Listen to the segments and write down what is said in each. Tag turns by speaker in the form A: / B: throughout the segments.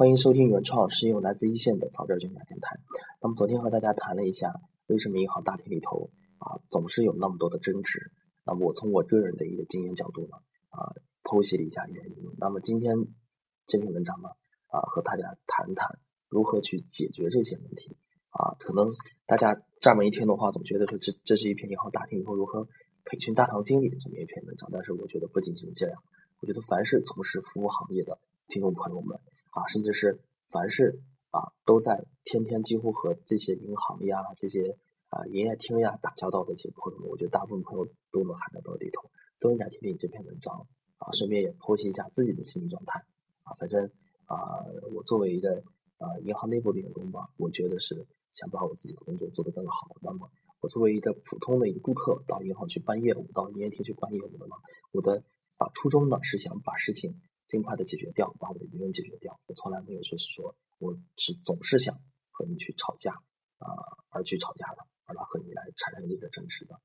A: 欢迎收听原创是用来自一线的草根专家电台。那么昨天和大家谈了一下，为什么银行大厅里头啊总是有那么多的争执？那么我从我个人的一个经验角度呢啊剖析了一下原因。那么今天这篇文章呢啊和大家谈谈如何去解决这些问题啊。可能大家这么一听的话，总觉得说这这是一篇银行大厅里头如何培训大堂经理的这么一篇文章。但是我觉得不仅仅是这样，我觉得凡是从事服务行业的听众朋友们。啊，甚至是凡是啊，都在天天几乎和这些银行呀、这些啊营业厅呀打交道的这些朋友们，我觉得大部分朋友都能涵盖到里头，都应该听听这篇文章啊，顺便也剖析一下自己的心理状态啊。反正啊，我作为一个啊银行内部的员工吧，我觉得是想把我自己的工作做得更好。那么，我作为一个普通的一个顾客，到银行去办业务，到营业厅去办业务的呢，我的啊初衷呢是想把事情。尽快的解决掉，把我的疑问解决掉。我从来没有说是说我是总是想和你去吵架啊，而去吵架的，而来和你来产生一个争执的。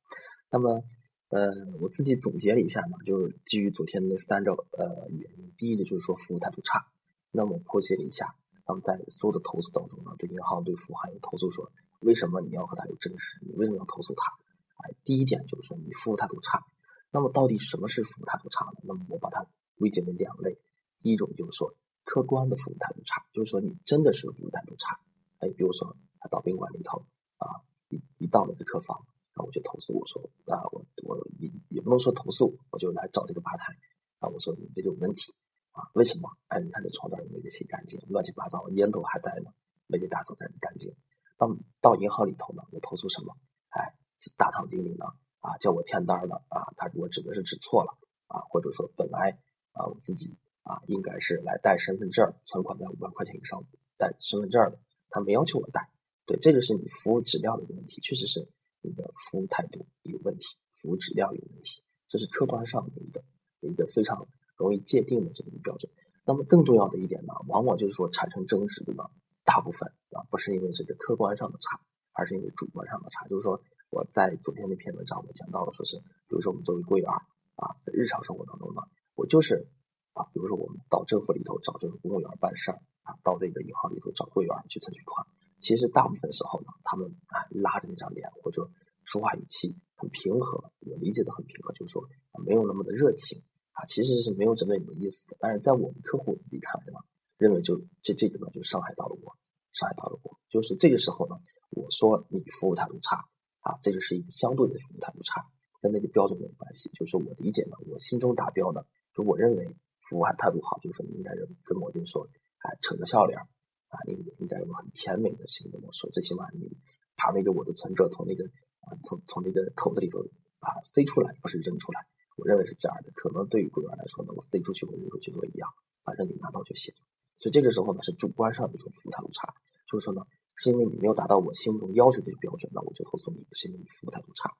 A: 那么，呃，我自己总结了一下嘛，就是基于昨天那三个呃原因。第一个就是说服务态度差。那么我剖析了一下，那么在所有的投诉当中呢，对银行对服务行业投诉说，为什么你要和他有争执？你为什么要投诉他？哎，第一点就是说你服务态度差。那么到底什么是服务态度差呢？那么我把它。归结为两类，第一种就是说客观的服务态度差，就是说你真的是服务态度差。哎，比如说他到宾馆里头啊，一一到那个客房，然后我就投诉，我说啊，我我也也不能说投诉，我就来找这个吧台啊，我说你这个有问题啊，为什么？哎，你看这床单没给洗干净，乱七八糟，烟头还在呢，没给打扫干干净。到到银行里头呢，我投诉什么？哎，大堂经理呢啊，叫我填单了啊，他给我指的是指错了啊，或者说本来。啊，我自己啊，应该是来带身份证，存款在五万块钱以上带身份证的，他没要求我带。对，这个是你服务质量的一个问题，确实是你的服务态度有问题，服务质量有问题，这是客观上的一个一个非常容易界定的这么一个标准。那么更重要的一点呢，往往就是说产生争执的呢，大部分啊不是因为这个客观上的差，而是因为主观上的差。就是说我在昨天那篇文章我讲到了，说是比如说我们作为柜员啊，在日常生活当中呢。我就是啊，比如说我们到政府里头找这个公务员办事儿啊，到这个银行里头找柜员去存取款。其实大部分时候呢，他们啊拉着那张脸或者说话语气很平和，我理解的很平和，就是说没有那么的热情啊，其实是没有针对你的意思的。但是在我们客户自己看来呢，认为就这这个呢就伤害到了我，伤害到了我。就是这个时候呢，我说你服务态度差啊，这就是一个相对的服务态度差，跟那个标准没有关系。就是我理解呢，我心中达标的。就我认为服务还态度好，就是说你应该跟我就说，哎，扯个笑脸啊，你应该有很甜美的心跟我说，最起码你把那个我的存折从那个啊从从那个口子里头啊塞出来，不是扔出来。我认为是这样的，可能对于柜员来说呢，我塞出去和扔出去都一样，反正你拿到就行。所以这个时候呢，是主观上的一种服务态度差，就是说呢，是因为你没有达到我心目中要求的标准，那我就投诉你，是因为你服务态度差。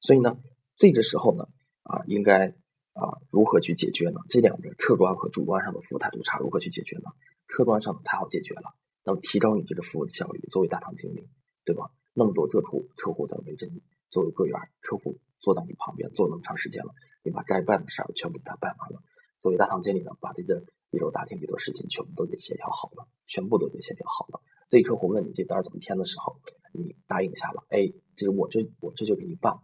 A: 所以呢，这个时候呢，啊，应该。啊，如何去解决呢？这两个客观和主观上的服务态度差，如何去解决呢？客观上太好解决了，那么提高你这个服务的效率。作为大堂经理，对吧？那么多客户客户在围着你，作为柜员，客户坐在你旁边坐那么长时间了，你把该办的事儿全部给他办完了。作为大堂经理呢，把这个一楼大厅里的事情全部都给协调好了，全部都给协调好了。这客户问你这单怎么填的时候，你答应下了，哎，这个我这我这就给你办。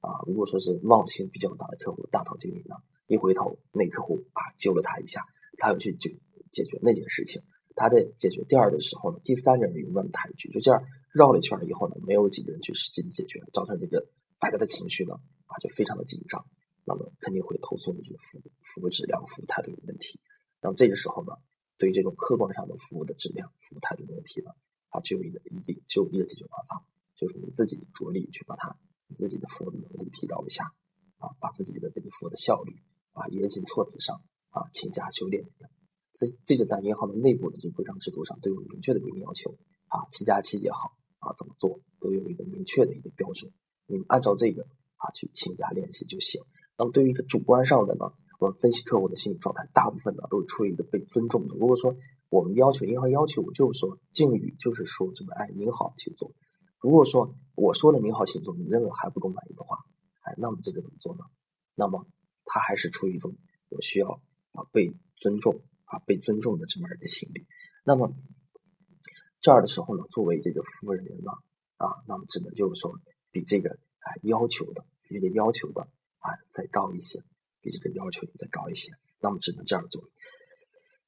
A: 啊，如果说是忘性比较大的客户，大堂经理呢，一回头那客户啊揪了他一下，他要去解解决那件事情。他在解决第二的时候呢，第三个人又问他一句，就这样绕了一圈以后呢，没有几个人去实际的解决，造成这个大家的情绪呢啊就非常的紧张，那么肯定会投诉你这个服务服务质量、服务态度的问题。那么这个时候呢，对于这种客观上的服务的质量、服务态度的问题呢，啊只有一个一定只有一个解决办法，就是你自己着力去把它。自己的服务能力提高一下，啊，把自己的这个服务的效率啊，言行措辞上啊，请加修炼。这这个在银行的内部的这个规章制度上都有明确的规定要求啊，七加七也好啊，怎么做都有一个明确的一个标准，你们按照这个啊去请假练习就行。那么对于一个主观上的呢，我们分析客户的心理状态，大部分呢都是出于一个被尊重的。如果说我们要求银行要求，我就是说敬语，就是说这个哎您好，请坐。如果说我说的“你好，请坐”，你认为还不够满意的话，哎，那么这个怎么做呢？那么他还是出于一种我需要啊被尊重啊被尊重的这么一个心理。那么这儿的时候呢，作为这个服务人员呢，啊，那么只能就是说比这个啊要求的，比这个要求的啊再高一些，比这个要求的再高一些，那么只能这样做。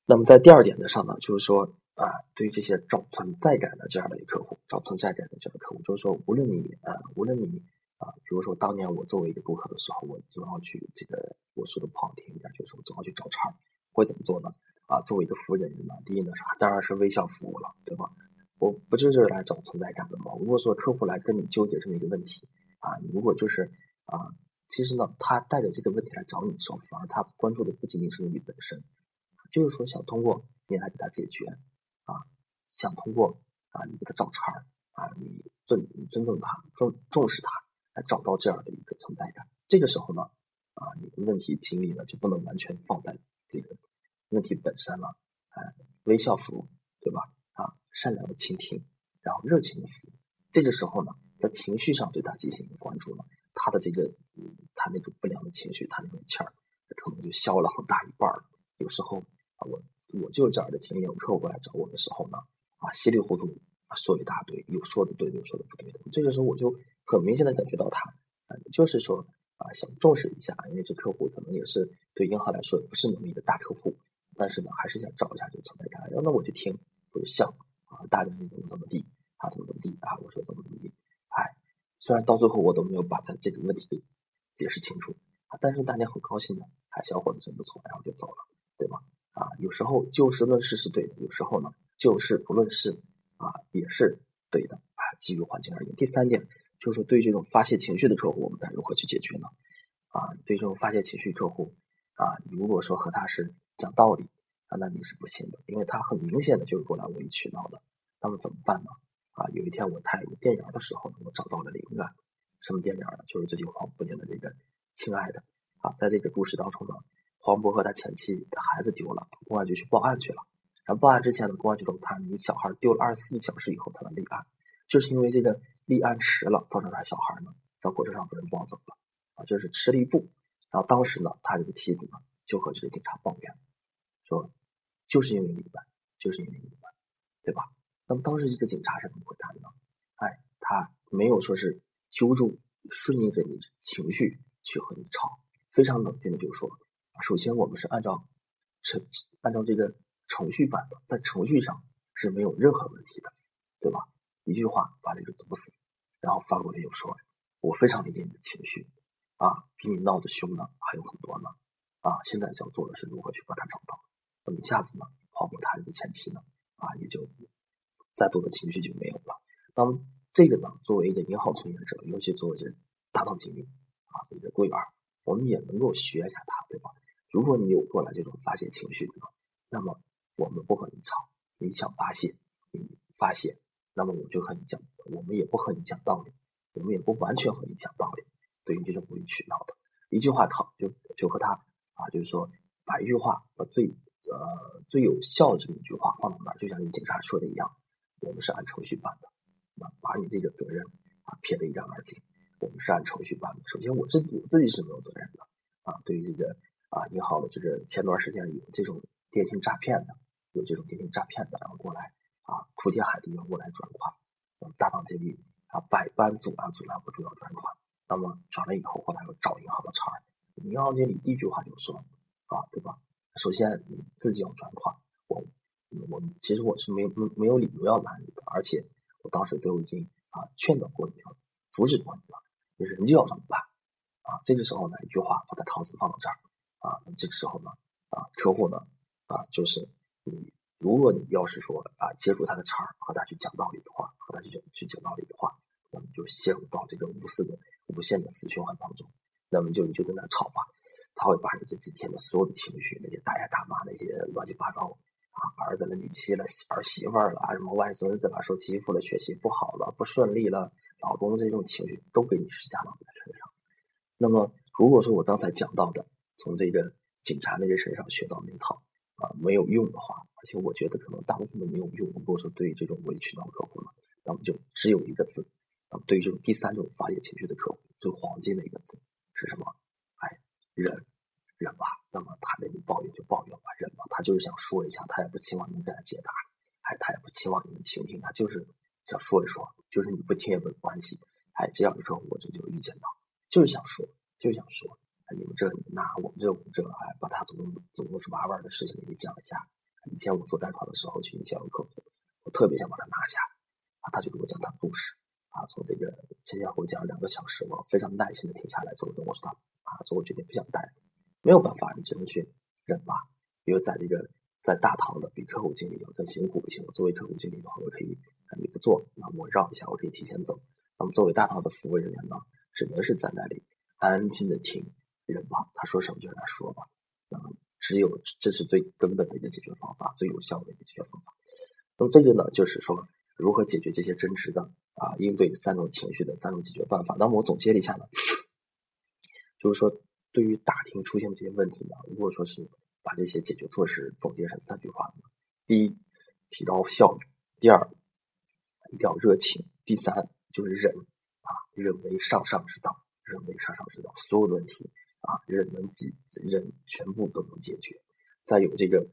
A: 那么在第二点的上呢，就是说啊，对于这些找存在感的这样的一个客户，找存在感的这样的客户，就是说无论你啊，无论你啊，比如说当年我作为一个顾客的时候，我总要去这个，我说的不好听一点，就是我总要去找茬，会怎么做呢？啊，作为一个服务人员呢，第一呢是当然是微笑服务了，对吧？我不就是来找存在感的吗？如果说客户来跟你纠结这么一个问题啊，你如果就是啊，其实呢，他带着这个问题来找你的时候，反而他关注的不仅仅是你本身，就是说想通过你来给他解决，想通过啊你给他找茬儿啊，你尊你尊重他，重重视他，来找到这样的一个存在感。这个时候呢，啊，你的问题精力呢就不能完全放在这个。问题本身了，啊，微笑服务，对吧？啊，善良的倾听，然后热情的服务。这个时候呢，在情绪上对他进行关注呢，他的这个，他那种不良的情绪，他那种气儿，可能就消了很大一半儿。有时候啊，我我就这样的经验，有客户来找我的时候呢，啊，稀里糊涂啊说一大堆，有说的对，有说的不对的。这个时候我就很明显的感觉到他，啊，就是说啊，想重视一下，因为这客户可能也是对银行来说不是那么一个大客户。但是呢，还是想找一下这个存在感。然后那我就听，我就笑啊，大概你怎么怎么地啊，怎么怎么地啊，我说怎么怎么地。哎，虽然到最后我都没有把他这个问题给解释清楚，但是大家很高兴的，哎，小伙子真不错，然后就走了，对吧？啊，有时候就事论事是对的，有时候呢就事不论事啊也是对的啊。基于环境而言，第三点就是说，对于这种发泄情绪的客户，我们该如何去解决呢？啊，对这种发泄情绪客户啊，你如果说和他是。讲道理啊，那你是不行的，因为他很明显的就是过来无理取闹的。那么怎么办呢？啊，有一天我看一个电影的时候呢，我找到了灵感。什么电影呢？就是最近黄渤演的这个《亲爱的》啊。在这个故事当中呢，黄渤和他前妻的孩子丢了，公安局去报案去了。报案之前呢，公安局都查你小孩丢了二十四小时以后才能立案，就是因为这个立案迟了，造成他小孩呢在火车上被人抱走了啊，就是迟了一步。然后当时呢，他这个妻子呢就和这个警察抱怨。说，就是因为你们，就是因为你们，对吧？那么当时这个警察是怎么回答的呢？哎，他没有说是揪住，顺应着你情绪去和你吵，非常冷静的就说：首先我们是按照程按照这个程序版的，在程序上是没有任何问题的，对吧？一句话把这个堵死，然后发过来又说：我非常理解你的情绪啊，比你闹得凶的还有很多呢啊！现在要做的是如何去把它找到。那么一下子呢，黄渤他这个前妻呢，啊，也就再多的情绪就没有了。那么这个呢，作为一个银行从业者，尤其作为这大堂经理啊，一个柜员，我们也能够学一下他，对吧？如果你有过来这种发泄情绪，那么我们不和你吵，你想发泄，你发泄，那么我就和你讲，我们也不和你讲道理，我们也不完全和你讲道理。对于这种无理取闹的，一句话考就就和他啊，就是说把一句话把最。呃，最有效的这么一句话放到那儿，就像你警察说的一样，我们是按程序办的，啊，把你这个责任啊撇得一干二净。我们是按程序办的。首先，我自己我自己是没有责任的，啊，对于这个啊银行的这个前段时间有这种电信诈骗的，有这种电信诈骗的，然后过来啊哭天喊地要过来转款，大堂经理啊百般阻拦阻拦不住要转款，那么转了以后，后来又找银行的茬，银行经理第一句话就说啊，对吧？首先你自己要转款，我我其实我是没没没有理由要拦你的，而且我当时都已经啊劝导过你了，阻止过你了，你人就要这么办啊。这个时候呢，一句话把他搪死放到这儿啊，这个时候呢啊客户呢啊就是，如果你要是说啊接住他的茬儿和他去讲道理的话，和他去讲去讲道理的话，那么就陷入到这个无私的无限的死循环当中，那么就你就跟他吵吧。他会把你这几天的所有的情绪，那些大爷大妈，那些乱七八糟啊，儿子了、女婿了、儿媳妇了，什么外孙子了、受欺负了、学习不好了、不顺利了，老公这种情绪都给你施加到你的身上。那么，如果说我刚才讲到的，从这个警察那些身上学到那套啊没有用的话，而且我觉得可能大部分都没有用。如果说对于这种委屈的客户呢，那么就只有一个字。那么对于这种第三种发泄情绪的客户，最黄金的一个字是什么？哎，忍。忍吧，那么他那里抱怨就抱怨吧，忍吧，他就是想说一下，他也不期望能给他解答。哎，他也不期望你们听听，他就是想说一说，就是你不听也没关系。哎，这样的时候我这就遇见到，就是想说，就是想说，你们这那，我们这我们这，哎，把他总总共是玩玩的事情给你讲一下。以前我做贷款的时候去营销客户，我特别想把他拿下，啊，他就给我讲他的故事，啊，从这个前前后后讲了两个小时，我非常耐心的停下来，做了跟我说他，啊，最后决定不想贷，没有办法，你只能去忍吧，因为在这个在大堂的比客户经理要更辛苦一些。我作为客户经理的话，我可以你不做，那我绕一下，我可以提前走。那么作为大堂的服务人员呢，只能是在那里安静的听，忍吧，他说什么就让他说吧，那么。只有这是最根本的一个解决方法，最有效的一个解决方法。那么这个呢，就是说如何解决这些争执的啊，应对三种情绪的三种解决办法。那么我总结了一下呢，就是说对于大厅出现的这些问题呢，如果说是把这些解决措施总结成三句话：第一，提高效率；第二，一定要热情；第三，就是忍啊，忍为上上之道，忍为上上之道，所有的问题。啊，忍能解，忍全部都能解决。在有这个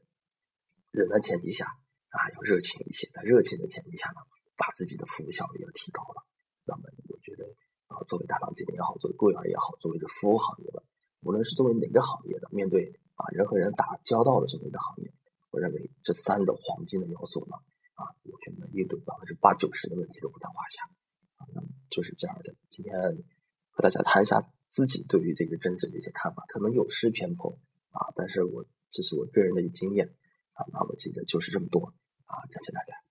A: 忍的前提下，啊，要热情一些。在热情的前提下呢，把自己的服务效率要提高了。那么，我觉得啊，作为大堂经理也好，作为柜员也好，作为这服务行业的，无论是作为哪个行业的，面对啊人和人打交道的这么一个行业，我认为这三个黄金的要素呢，啊，我觉得应对百分之八九十的问题都不在话下。啊，那么就是这样的。今天和大家谈一下。自己对于这个政治的一些看法，可能有失偏颇啊，但是我这是我个人的一个经验啊，那我记得就是这么多啊，感谢大家。